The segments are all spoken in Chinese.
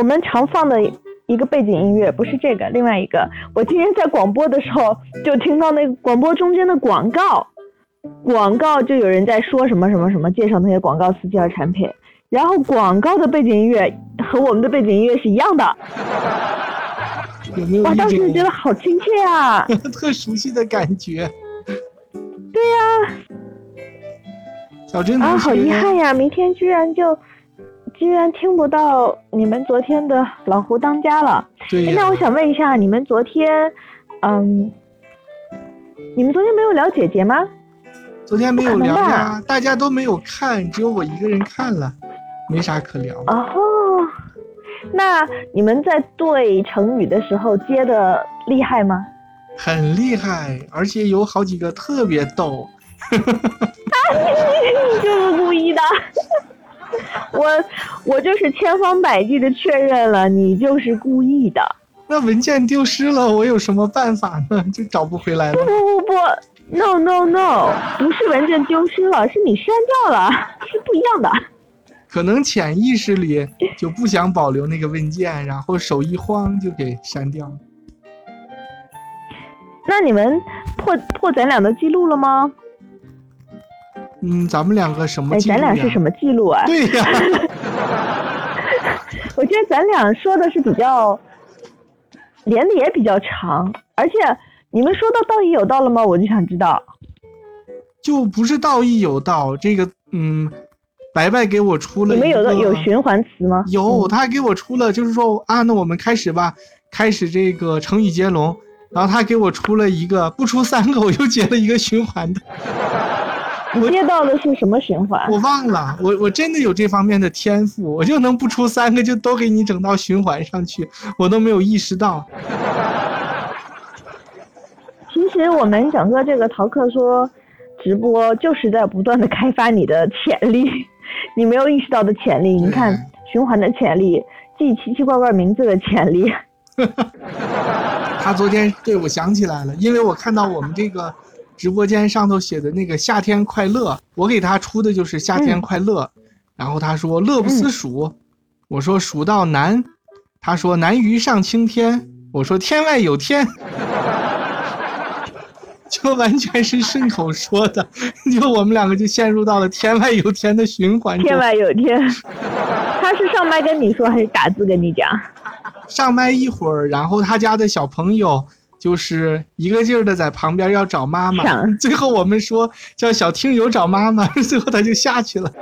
我们常放的一个背景音乐不是这个，另外一个，我今天在广播的时候就听到那个广播中间的广告，广告就有人在说什么什么什么，介绍那些广告词、介绍产品，然后广告的背景音乐和我们的背景音乐是一样的。有没有哇，当时就觉得好亲切啊！特熟悉的感觉？对呀、啊，小珍啊，好遗憾呀，明天居然就居然听不到你们昨天的老胡当家了。那我想问一下，你们昨天，嗯，你们昨天没有聊姐姐吗？昨天没有聊呀，大家都没有看，只有我一个人看了，没啥可聊。哦，那你们在对成语的时候接的厉害吗？很厉害，而且有好几个特别逗。你就是故意的。我我就是千方百计的确认了，你就是故意的。那文件丢失了，我有什么办法呢？就找不回来了。不不不不，no no no，不是文件丢失了，是你删掉了，是不一样的。可能潜意识里就不想保留那个文件，然后手一慌就给删掉了。那你们破破咱俩的记录了吗？嗯，咱们两个什么哎？咱俩是什么记录啊？对呀，我觉得咱俩说的是比较连的也比较长，而且你们说到道义有道了吗？我就想知道。就不是道义有道，这个嗯，白白给我出了你们有个的有循环词吗？有，嗯他还给我出了，就是说啊，那我们开始吧，开始这个成语接龙。然后他给我出了一个，不出三个，我又接了一个循环的，你接到的是什么循环？我忘了，我我真的有这方面的天赋，我就能不出三个就都给你整到循环上去，我都没有意识到。其实我们整个这个淘客说直播就是在不断的开发你的潜力，你没有意识到的潜力。你看循环的潜力，记奇奇怪怪名字的潜力。他昨天对我想起来了，因为我看到我们这个直播间上头写的那个夏天快乐，我给他出的就是夏天快乐，然后他说乐不思蜀，我说蜀道难，他说难于上青天，我说天外有天，就完全是顺口说的，就我们两个就陷入到了天外有天的循环中。天外有天，他是上麦跟你说还是打字跟你讲？上麦一会儿，然后他家的小朋友就是一个劲儿的在旁边要找妈妈，最后我们说叫小听友找妈妈，最后他就下去了。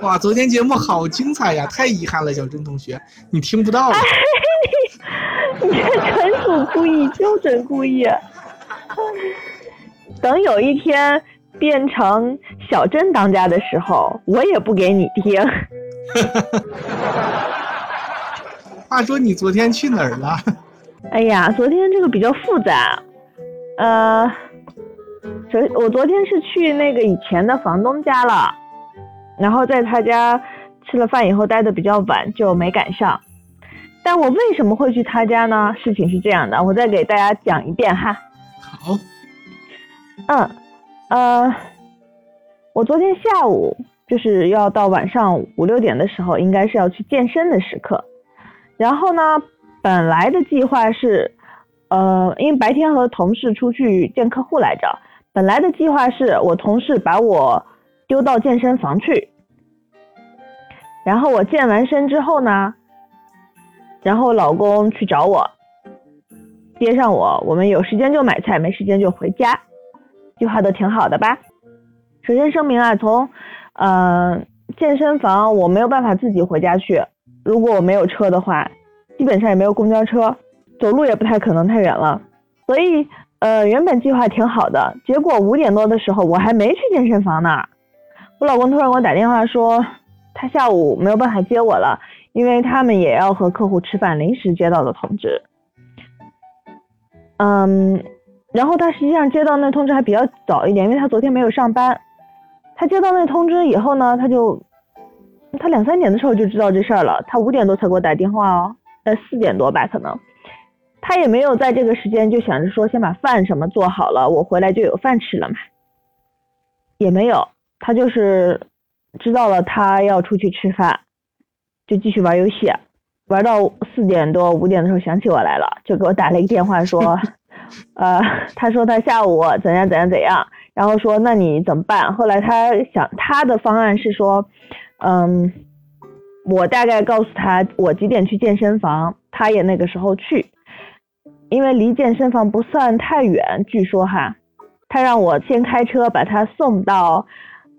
哇，昨天节目好精彩呀！太遗憾了，小珍同学，你听不到了。你这纯属故意，标准故意。等有一天变成小珍当家的时候，我也不给你听。话说你昨天去哪儿了？哎呀，昨天这个比较复杂，呃，昨我昨天是去那个以前的房东家了，然后在他家吃了饭以后待的比较晚，就没赶上。但我为什么会去他家呢？事情是这样的，我再给大家讲一遍哈。好，嗯，呃，我昨天下午就是要到晚上五六点的时候，应该是要去健身的时刻。然后呢，本来的计划是，呃，因为白天和同事出去见客户来着，本来的计划是我同事把我丢到健身房去，然后我健完身之后呢，然后老公去找我，接上我，我们有时间就买菜，没时间就回家，计划都挺好的吧？首先声明啊，从呃健身房我没有办法自己回家去，如果我没有车的话，基本上也没有公交车，走路也不太可能，太远了。所以呃原本计划挺好的，结果五点多的时候我还没去健身房呢，我老公突然给我打电话说他下午没有办法接我了，因为他们也要和客户吃饭，临时接到的通知。嗯，然后他实际上接到那通知还比较早一点，因为他昨天没有上班。他接到那通知以后呢，他就他两三点的时候就知道这事儿了，他五点多才给我打电话哦，呃四点多吧可能。他也没有在这个时间就想着说先把饭什么做好了，我回来就有饭吃了嘛。也没有，他就是知道了他要出去吃饭，就继续玩游戏，玩到四点多五点的时候想起我来了，就给我打了一个电话说，呃，他说他下午怎样怎样怎样，然后说那你怎么办？后来他想他的方案是说，嗯，我大概告诉他我几点去健身房，他也那个时候去，因为离健身房不算太远，据说哈，他让我先开车把他送到。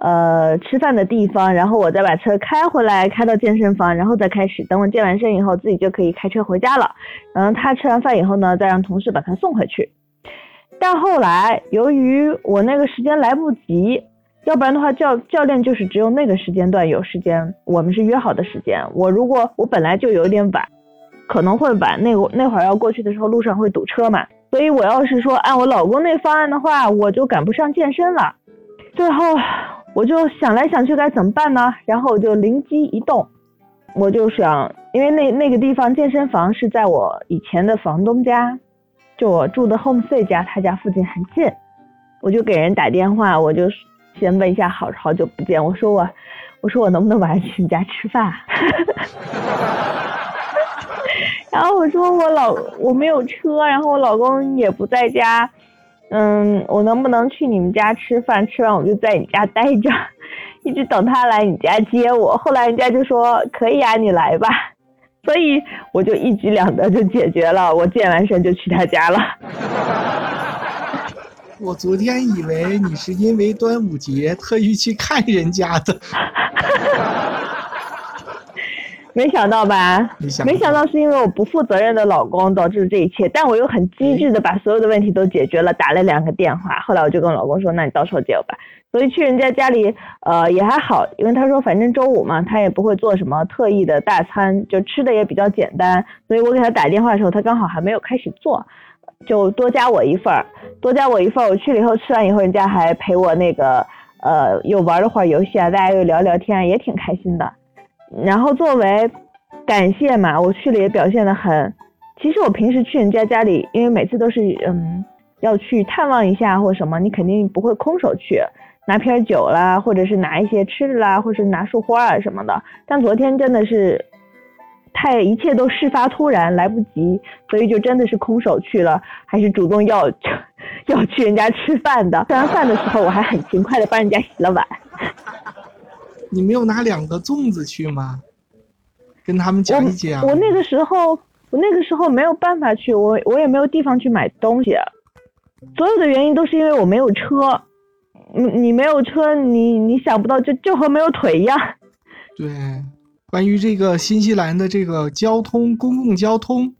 呃，吃饭的地方，然后我再把车开回来，开到健身房，然后再开始。等我健完身以后，自己就可以开车回家了。然后他吃完饭以后呢，再让同事把他送回去。但后来由于我那个时间来不及，要不然的话教教练就是只有那个时间段有时间，我们是约好的时间。我如果我本来就有点晚，可能会晚，那那会儿要过去的时候路上会堵车嘛，所以我要是说按我老公那方案的话，我就赶不上健身了。最后。我就想来想去该怎么办呢？然后我就灵机一动，我就想，因为那那个地方健身房是在我以前的房东家，就我住的 home say 家，他家附近很近，我就给人打电话，我就先问一下好好久不见，我说我，我说我能不能晚上去你家吃饭？然后我说我老我没有车，然后我老公也不在家。嗯，我能不能去你们家吃饭？吃完我就在你家待着，一直等他来你家接我。后来人家就说可以啊，你来吧。所以我就一举两得就解决了。我健完身就去他家了。我昨天以为你是因为端午节特意去看人家的。没想到吧？没想到是因为我不负责任的老公导致这一切，但我又很机智的把所有的问题都解决了，打了两个电话。后来我就跟老公说：“那你到时候接我吧。”所以去人家家里，呃，也还好，因为他说反正周五嘛，他也不会做什么特意的大餐，就吃的也比较简单。所以我给他打电话的时候，他刚好还没有开始做，就多加我一份儿，多加我一份儿。我去了以后吃完以后，人家还陪我那个，呃，又玩了会儿游戏啊，大家又聊聊天，也挺开心的。然后作为感谢嘛，我去了也表现的很。其实我平时去人家家里，因为每次都是嗯要去探望一下或什么，你肯定不会空手去，拿瓶酒啦，或者是拿一些吃的啦，或者是拿束花啊什么的。但昨天真的是太一切都事发突然，来不及，所以就真的是空手去了，还是主动要 要去人家吃饭的。吃完饭的时候，我还很勤快的帮人家洗了碗。你没有拿两个粽子去吗？跟他们讲一讲。我那个时候，我那个时候没有办法去，我我也没有地方去买东西。所有的原因都是因为我没有车。你你没有车，你你想不到，就就和没有腿一样。对，关于这个新西兰的这个交通，公共交通，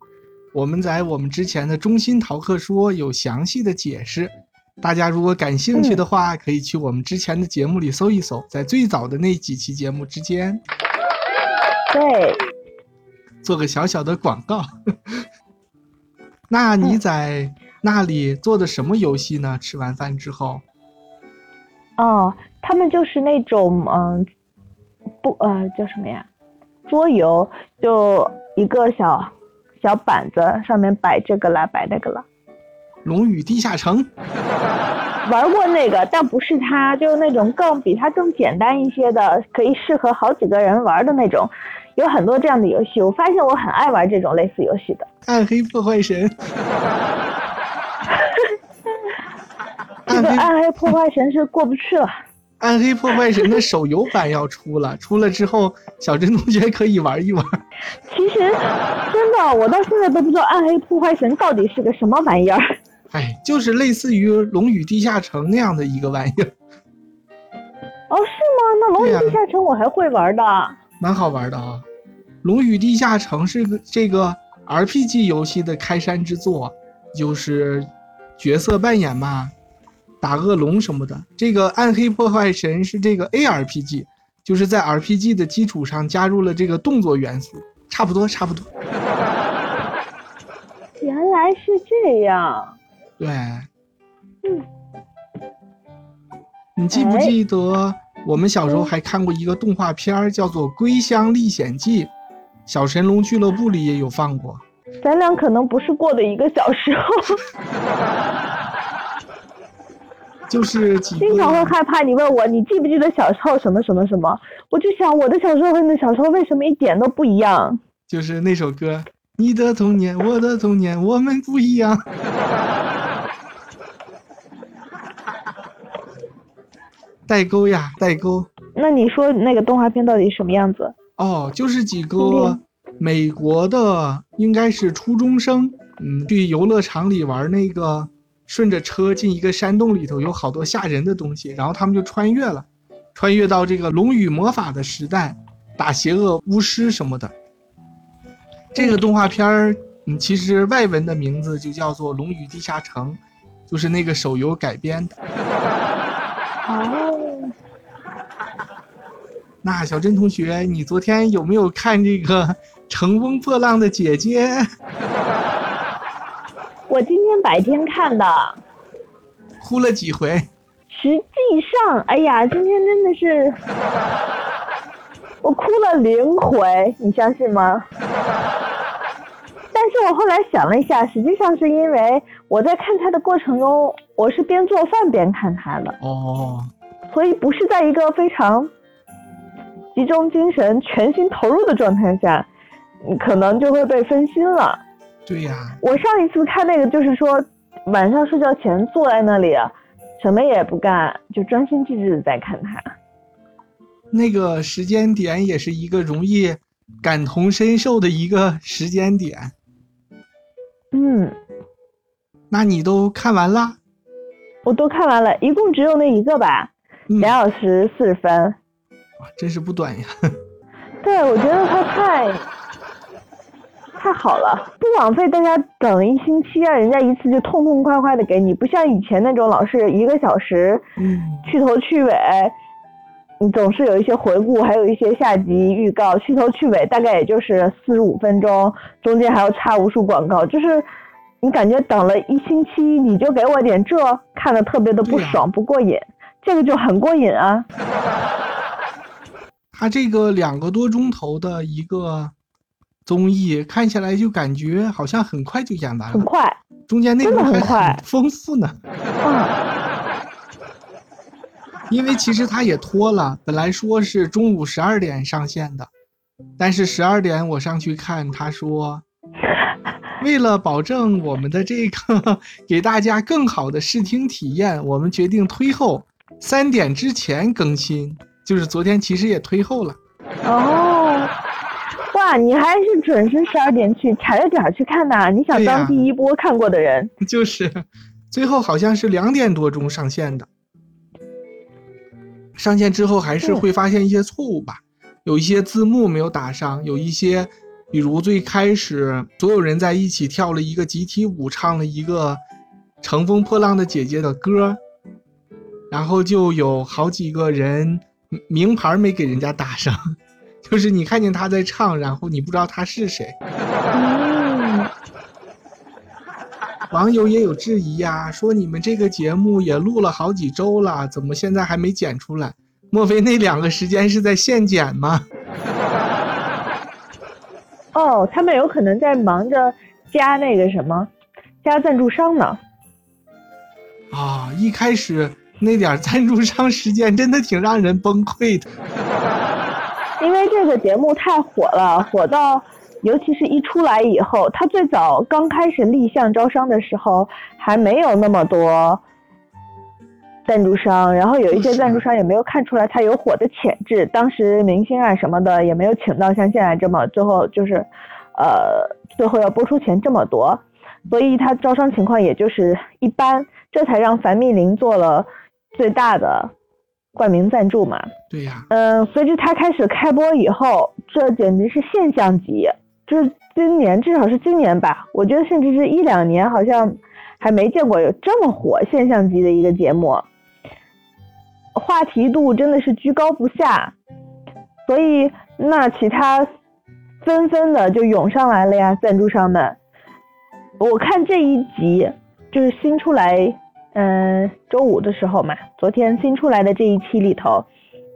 我们在我们之前的中心逃课说有详细的解释。大家如果感兴趣的话，可以去我们之前的节目里搜一搜，在最早的那几期节目之间，对，做个小小的广告。那你在那里做的什么游戏呢？吃完饭之后？哦，他们就是那种嗯，不呃叫什么呀？桌游，就一个小小板子，上面摆这个啦，摆那个了。龙与地下城，玩过那个，但不是它，就是那种更比它更简单一些的，可以适合好几个人玩的那种，有很多这样的游戏。我发现我很爱玩这种类似游戏的。暗黑破坏神，这个暗黑破坏神是过不去了。暗黑破坏神的手游版要出了，出了之后，小珍同学可以玩一玩。其实，真的，我到现在都不知道暗黑破坏神到底是个什么玩意儿。哎，就是类似于《龙与地下城》那样的一个玩意儿。哦，是吗？那《龙与地下城》我还会玩的，蛮好玩的啊。《龙与地下城》是个这个 RPG 游戏的开山之作，就是角色扮演嘛，打恶龙什么的。这个《暗黑破坏神》是这个 ARPG，就是在 RPG 的基础上加入了这个动作元素，差不多，差不多。原来是这样。对，嗯，你记不记得我们小时候还看过一个动画片叫做《归乡历险记》，小神龙俱乐部里也有放过。咱俩可能不是过的一个小时候。就是经常会害怕你问我你记不记得小时候什么什么什么，我就想我的小时候和你的小时候为什么一点都不一样？就是那首歌，你的童年，我的童年，我们不一样。代沟呀，代沟。那你说那个动画片到底什么样子？哦，就是几嗯个美国的，应该是初中生，嗯，去游乐场里玩那个，顺着车进一个山洞里头，有好多吓人的东西，然后他们就穿越了，穿越到这个龙与魔法的时代，打邪恶巫师什么的。这个动画片儿，嗯，其实外文的名字就叫做《龙与地下城》，就是那个手游改编的。哦，那小珍同学，你昨天有没有看这个《乘风破浪的姐姐》？我今天白天看的，哭了几回？实际上，哎呀，今天真的是 我哭了零回，你相信吗？但是我后来想了一下，实际上是因为我在看他的过程中，我是边做饭边看他的，哦，所以不是在一个非常集中精神、全心投入的状态下，你可能就会被分心了。对呀，我上一次看那个就是说，晚上睡觉前坐在那里，什么也不干，就专心致志的在看它。那个时间点也是一个容易感同身受的一个时间点。嗯，那你都看完了？我都看完了，一共只有那一个吧，嗯，两小时四十分。哇真是不短呀。对，我觉得它太太好了，不枉费大家等一星期啊，人家一次就痛痛快快的给你，不像以前那种老是一个小时嗯，去头去尾，你总是有一些回顾，还有一些下集预告，去头去尾大概也就是四十五分钟，中间还要插无数广告，就是你感觉等了一星期，你就给我点这，看的特别的不爽、不过瘾，这个就很过瘾啊。他这个两个多钟头的一个综艺，看下来就感觉好像很快就演完了，很快，中间内容还很快很丰富呢。嗯，因为其实他也拖了，本来说是中午十二点上线的，但是十二点我上去看，他说，为了保证我们的这个 给大家更好的视听体验，我们决定推后三点之前更新，就是昨天其实也推后了。哦，哇，你还是准时十二点去踩着点儿去看呐？你想当第一波看过的人？就是最后好像是两点多钟上线的，上线之后还是会发现一些错误吧，有一些字幕没有打上，有一些，比如最开始所有人在一起跳了一个集体舞，唱了一个《乘风破浪的姐姐》的歌，然后就有好几个人名牌没给人家打上，就是你看见他在唱，然后你不知道他是谁。嗯，网友也有质疑呀、说你们这个节目也录了好几周了，怎么现在还没剪出来？莫非那两个时间是在现剪吗？哦，他们有可能在忙着加那个什么，加赞助商呢。啊，一开始那点赞助商时间真的挺让人崩溃的。因为这个节目太火了，火到尤其是一出来以后，它最早刚开始立项招商的时候还没有那么多赞助商，然后有一些赞助商也没有看出来它有火的潜质，当时明星啊什么的也没有请到像现在这么最后就是，呃，最后要播出钱这么多，所以它招商情况也就是一般，这才让樊蜜林做了最大的冠名赞助嘛。对呀，嗯，随着它开始开播以后，这简直是现象级。就是今年，至少是今年吧，我觉得甚至是一两年，好像还没见过有这么火现象级的一个节目，话题度真的是居高不下，所以那其他纷纷的就涌上来了呀，赞助商们。我看这一集就是新出来，嗯，周五的时候嘛，昨天新出来的这一期里头，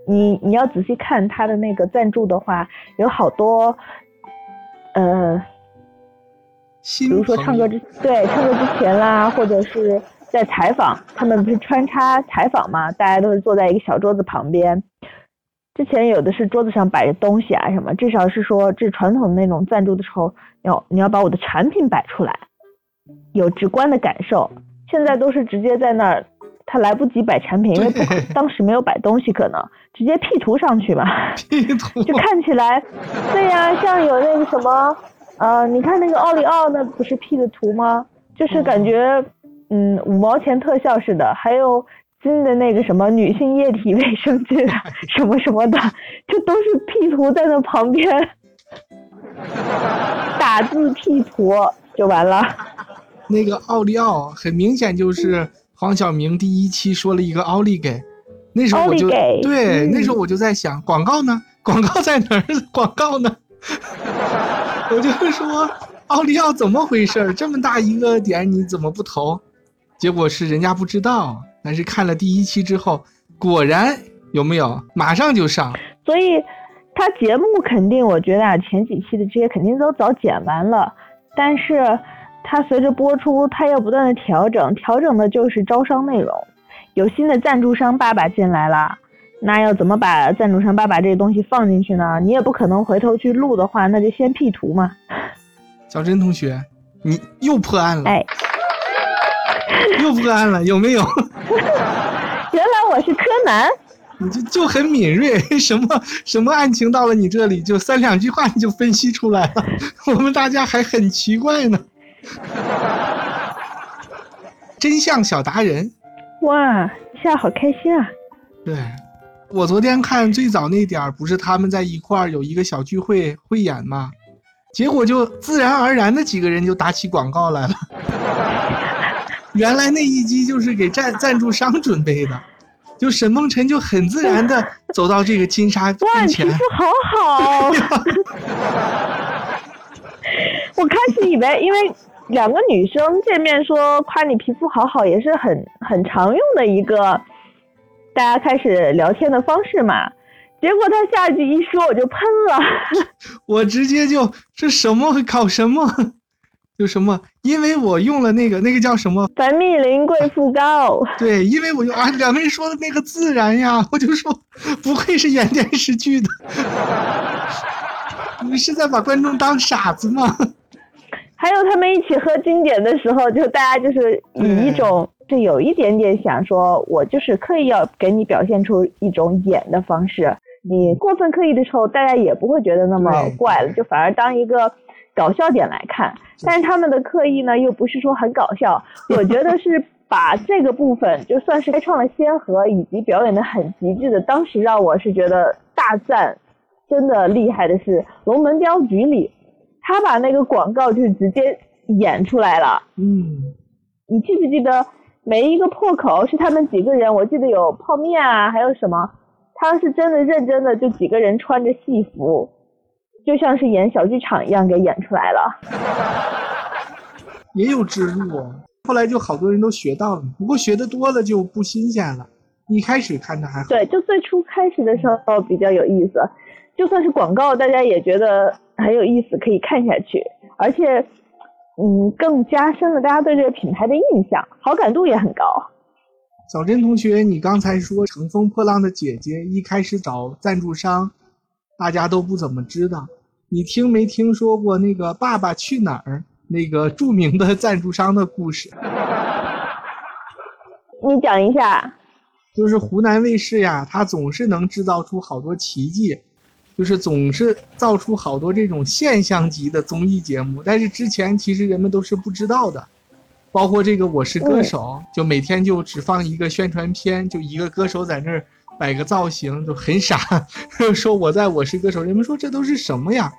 你你要仔细看他的那个赞助的话，有好多，呃，比如说唱歌之对唱歌之前啦，或者是在采访，他们不是穿插采访嘛，大家都是坐在一个小桌子旁边。之前有的是桌子上摆着东西啊什么，至少是说这传统的那种赞助的时候，要你要把我的产品摆出来，有直观的感受。现在都是直接在那儿，他来不及摆产品，因为不当时没有摆东西，可能 直接 P 图上去嘛，P 图。就看起来，对呀，像有那个什么，呃，你看那个奥利奥，那不是 P 的图吗？就是感觉，嗯，五毛钱特效似的，还有新的那个什么女性液体卫生巾 什么什么的，就都是 P 图在那旁边，打字 P 图就完了。那个奥利奥很明显就是黄晓明第一期说了一个奥利给，那时候我就对，那时候我就在想广告呢，广告在哪儿？广告呢？我就说奥利奥怎么回事？这么大一个点你怎么不投？结果是人家不知道，但是看了第一期之后，果然有没有马上就上？所以他节目肯定，我觉得啊，前几期的这些肯定都早剪完了，但是。它随着播出，它要不断的调整，调整的就是招商内容。有新的赞助商爸爸进来了，那要怎么把赞助商爸爸这个东西放进去呢？你也不可能回头去录的话，那就先 P 图嘛。小珍同学，你又破案了，哎，又破案了，有没有？原来我是柯南，你就就很敏锐，什么什么案情到了你这里，就三两句话你就分析出来了，我们大家还很奇怪呢。真相小达人，哇，一下好开心啊！对，我昨天看最早那点儿，不是他们在一块儿有一个小聚会汇演吗？结果就自然而然的几个人就打起广告来了。原来那一集就是给赞赞助商准备的，就沈梦辰就很自然的走到这个金沙面前。哇，皮肤好好。我开始以为，因为。两个女生见面说夸你皮肤好好，也是很很常用的一个大家开始聊天的方式嘛。结果他下句一说，我就喷了。我直接就这什么搞什么，就什么，因为我用了那个那个叫什么凡蜜林贵妇膏。对，因为我用啊，两个人说的那个自然呀，我就说不愧是演电视剧的，你们是在把观众当傻子吗？还有他们一起喝经典的时候，就大家就是以一种就有一点点想说，我就是刻意要给你表现出一种演的方式。你过分刻意的时候，大家也不会觉得那么怪了，就反而当一个搞笑点来看。但是他们的刻意呢，又不是说很搞笑，我觉得是把这个部分就算是开创了先河，以及表演的很极致的。当时让我是觉得大赞，真的厉害的是《龙门镖局》里。他把那个广告就直接演出来了。嗯，你记不记得每一个破口是他们几个人？我记得有泡面啊，还有什么？他是真的认真的，就几个人穿着戏服，就像是演小剧场一样给演出来了。也有植入，后来就好多人都学到了。不过学的多了就不新鲜了。一开始看着还好。对，就最初开始的时候比较有意思，就算是广告，大家也觉得。很有意思，可以看下去，而且，嗯，更加深了大家对这个品牌的印象，好感度也很高。小珍同学，你刚才说《乘风破浪的姐姐》一开始找赞助商，大家都不怎么知道。你听没听说过那个《爸爸去哪儿》那个著名的赞助商的故事？你讲一下。就是湖南卫视呀，它总是能制造出好多奇迹。就是总是造出好多这种现象级的综艺节目，但是之前其实人们都是不知道的，包括这个《我是歌手》，就每天就只放一个宣传片，就一个歌手在那儿摆个造型，就很傻，说我在我是歌手，人们说这都是什么呀？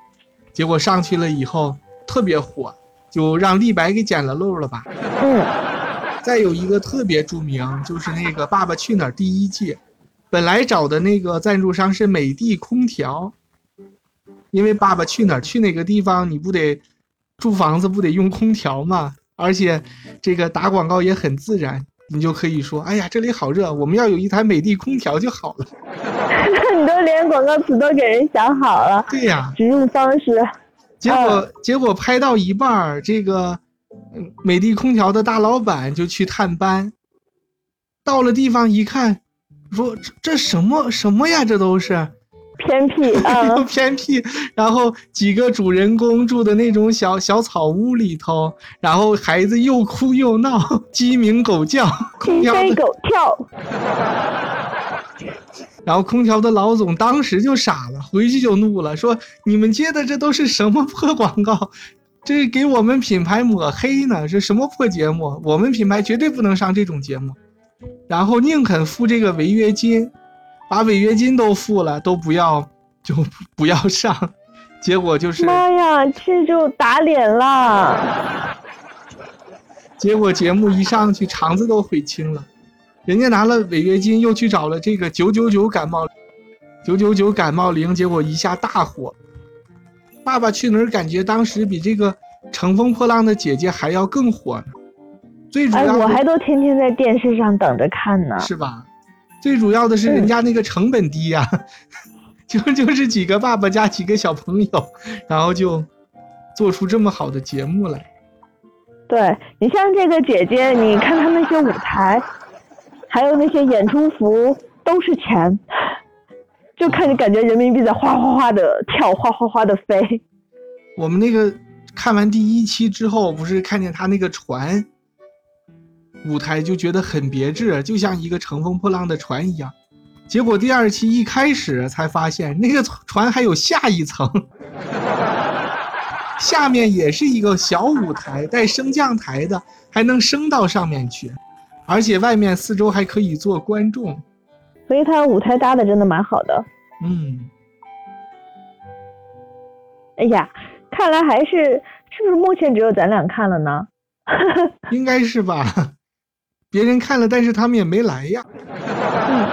结果上去了以后特别火，就让立白给捡了漏了吧。嗯。再有一个特别著名，就是那个《爸爸去哪儿》第一季。本来找的那个赞助商是美的空调，因为爸爸去哪儿去哪个地方，你不得住房子不得用空调嘛？而且这个打广告也很自然，你就可以说：“哎呀，这里好热，我们要有一台美的空调就好了。”你都连广告词都给人想好了。对呀，植入方式。结果结果拍到一半儿，这个美的空调的大老板就去探班，到了地方一看，说这这什么什么呀？这都是偏僻啊，偏僻。然后几个主人公住的那种小小草屋里头，然后孩子又哭又闹，鸡鸣狗叫，鸡飞狗跳。然后空调的老总当时就傻了，回去就怒了，说：“你们接的这都是什么破广告？这给我们品牌抹黑呢？这什么破节目？我们品牌绝对不能上这种节目。”然后宁肯付这个违约金，把违约金都付了，都不要就不要上。结果就是妈呀，这就打脸了。结果节目一上去，肠子都悔青了。人家拿了违约金，又去找了这个九九九感冒，九九九感冒灵，结果一下大火。爸爸去哪儿？感觉当时比这个乘风破浪的姐姐还要更火呢。最主要，我还都天天在电视上等着看呢，是吧？最主要的是人家那个成本低呀，就 就是几个爸爸加几个小朋友，然后就做出这么好的节目来。对你像这个姐姐，你看她那些舞台。还有那些演出服都是钱，就看着感觉人民币在哗哗哗的跳，哗哗哗的飞。我们那个看完第一期之后，不是看见他那个船舞台就觉得很别致，就像一个乘风破浪的船一样。结果第二期一开始才发现，那个船还有下一层，下面也是一个小舞台，带升降台的，还能升到上面去。而且外面四周还可以坐观众，所以他舞台搭的真的蛮好的。嗯，哎呀，看来还是是不是目前只有咱俩看了呢？应该是吧，别人看了，但是他们也没来呀。嗯，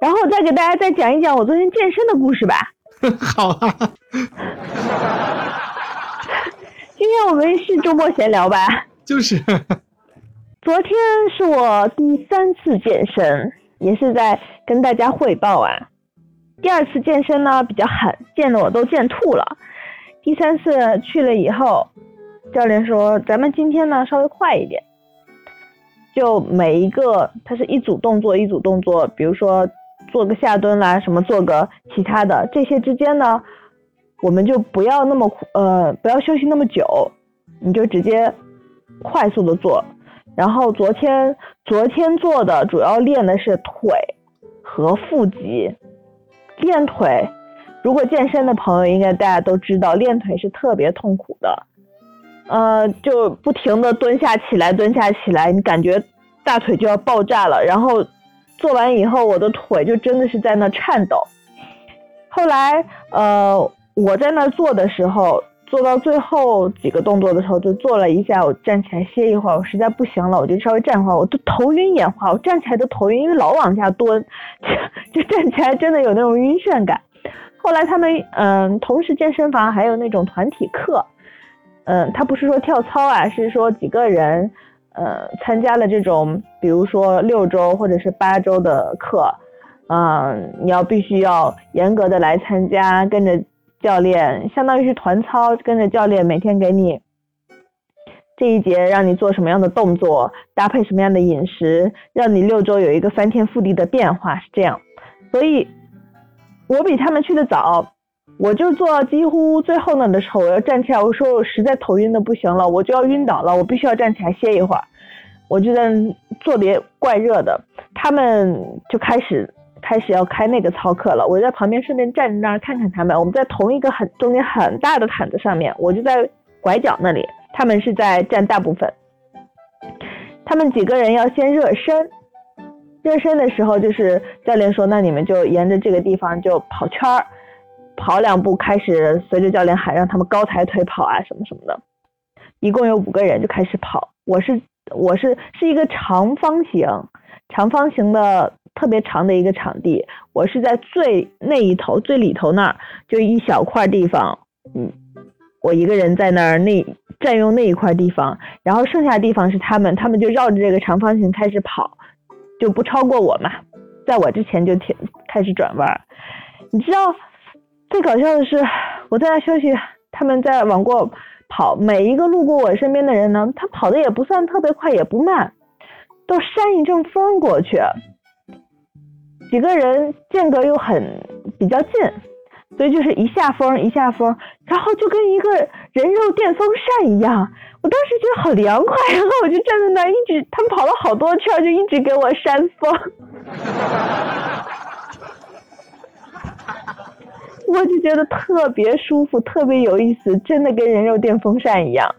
然后再给大家再讲一讲我昨天健身的故事吧。好啊。今天我们是周末闲聊吧？就是。昨天是我第三次健身，也是在跟大家汇报啊。第二次健身呢比较狠，健的我都健吐了。第三次去了以后，教练说咱们今天呢稍微快一点，就每一个它是一组动作一组动作，比如说做个下蹲啦，什么做个其他的，这些之间呢，我们就不要那么呃不要休息那么久，你就直接快速的做。然后昨天昨天做的主要练的是腿和腹肌，练腿，如果健身的朋友应该大家都知道，练腿是特别痛苦的，呃，就不停的蹲下起来，蹲下起来，你感觉大腿就要爆炸了。然后做完以后，我的腿就真的是在那颤抖。后来，呃，我在那做的时候。做到最后几个动作的时候，就做了一下，我站起来歇一会儿，我实在不行了，我就稍微站会儿，我都头晕眼花，我站起来都头晕，因为老往下蹲，就站起来真的有那种晕眩感。后来他们嗯，同时健身房还有那种团体课，嗯，他不是说跳操啊，是说几个人呃参加了这种，比如说六周或者是八周的课，嗯，你要必须要严格的来参加，跟着。教练相当于是团操，跟着教练每天给你这一节让你做什么样的动作，搭配什么样的饮食，让你六周有一个翻天覆地的变化，是这样。所以，我比他们去的早，我就做几乎最后那的时候，我要站起来，我说我实在头晕的不行了，我就要晕倒了，我必须要站起来歇一会儿，我就在做别怪热的，他们就开始。开始要开那个操课了，我在旁边顺便站在那儿看看他们。我们在同一个很中间很大的毯子上面，我就在拐角那里，他们是在占大部分。他们几个人要先热身，热身的时候就是教练说，那你们就沿着这个地方就跑圈儿，跑两步，开始随着教练喊，让他们高抬腿跑啊什么什么的。一共有五个人就开始跑，我是我是是一个长方形，长方形的。特别长的一个场地，我是在最那一头最里头那儿，就一小块地方，嗯，我一个人在那儿那占用那一块地方，然后剩下地方是他们，他们就绕着这个长方形开始跑，就不超过我嘛，在我之前就停开始转弯。你知道最搞笑的是，我在那休息，他们在往过跑，每一个路过我身边的人呢，他跑的也不算特别快，也不慢，都扇一阵风过去，几个人间隔又很比较近，所以就是一下风一下风，然后就跟一个人肉电风扇一样，我当时觉得好凉快，然 后我就站在那一直，他们跑了好多圈，就一直给我扇风。我就觉得特别舒服，特别有意思，真的跟人肉电风扇一样。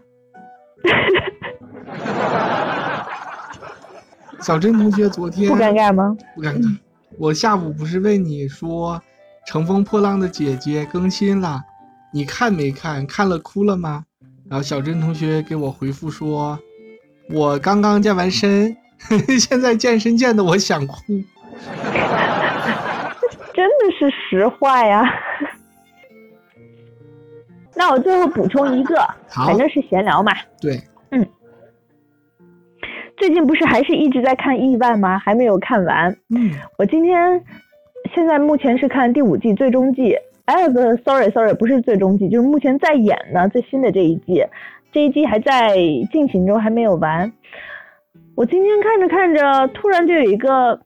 小珍同学昨天不尴尬吗？不尴尬。我下午不是问你说《乘风破浪的姐姐》更新了，你看没看？看了哭了吗？然后小珍同学给我回复说：“我刚刚健完身，现在健身健的我想哭。”真的是实话呀。那我最后补充一个，反正是闲聊嘛。对，嗯。最近不是还是一直在看《亿万》吗？还没有看完。嗯。我今天现在目前是看第五季最终季。哎，不，sorry，sorry，不是最终季，就是目前在演呢最新的这一季。这一季还在进行中，还没有完。我今天看着看着，突然就有一个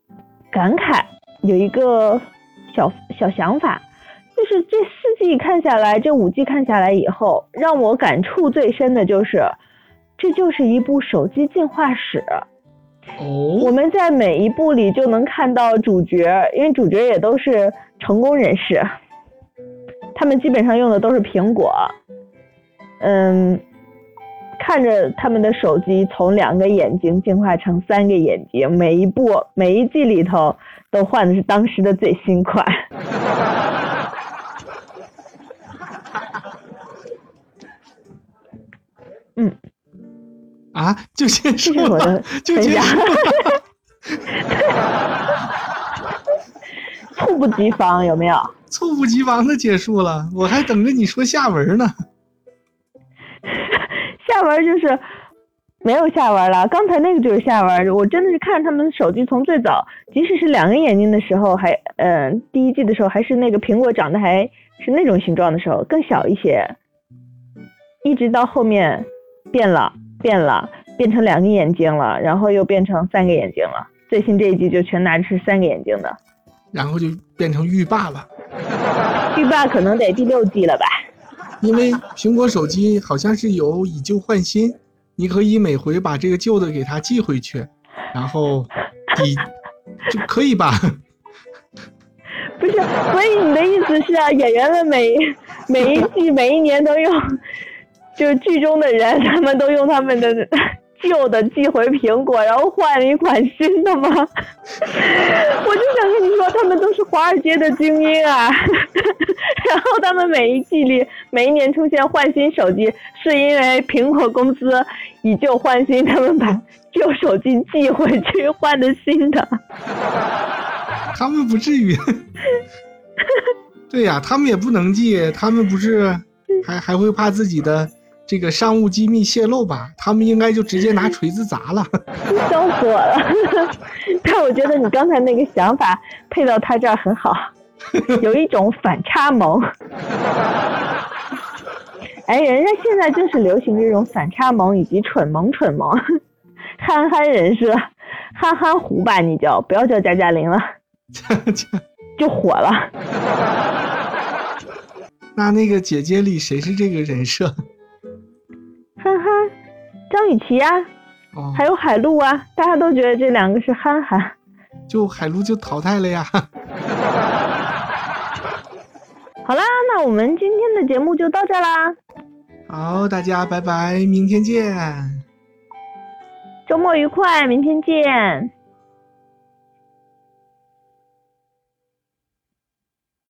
感慨，有一个小小想法。就是这四季看下来，这五季看下来以后，让我感触最深的就是，这就是一部手机进化史。哦，我们在每一部里就能看到主角，因为主角也都是成功人士，他们基本上用的都是苹果。嗯，看着他们的手机从两个眼睛进化成三个眼睛，每一部每一季里头都换的是当时的最新款。嗯，啊，就结束了，就结束了，猝不及防，有没有？猝不及防的结束了，我还等着你说下文呢。下文就是没有下文了，刚才那个就是下文。我真的是看他们手机从最早，即使是两个眼睛的时候，还嗯，第一季的时候还是那个苹果长得还是那种形状的时候，更小一些，一直到后面。变了，变了，变成两个眼睛了，然后又变成三个眼睛了。最新这一季就全拿着是三个眼睛的，然后就变成浴霸了。浴霸可能得第六季了吧？因为苹果手机好像是有以旧换新，你可以每回把这个旧的给他寄回去，然后抵就可以吧？不是，所以你的意思是啊，演员们每每一季每一年都用。就剧中的人，他们都用他们的旧的寄回苹果，然后换了一款新的吗？我就想跟你说，他们都是华尔街的精英啊。然后他们每一季里，每一年出现换新手机，是因为苹果公司以旧换新，他们把旧手机寄回去换的新的。他们不至于。对呀，他们也不能寄，他们不是还还会怕自己的。这个商务机密泄露吧，他们应该就直接拿锤子砸了，笑死我了。但我觉得你刚才那个想法配到他这儿很好，有一种反差萌。哎，人家现在就是流行这种反差萌以及蠢萌蠢萌，憨憨人设，憨憨糊吧，你叫不要叫加加林了，就火了。那那个姐姐里谁是这个人设？憨憨，张雨绮啊，还有海陆啊，大家都觉得这两个是憨憨，就海陆就淘汰了呀。好啦，那我们今天的节目就到这啦。好，大家拜拜，明天见。周末愉快，明天见。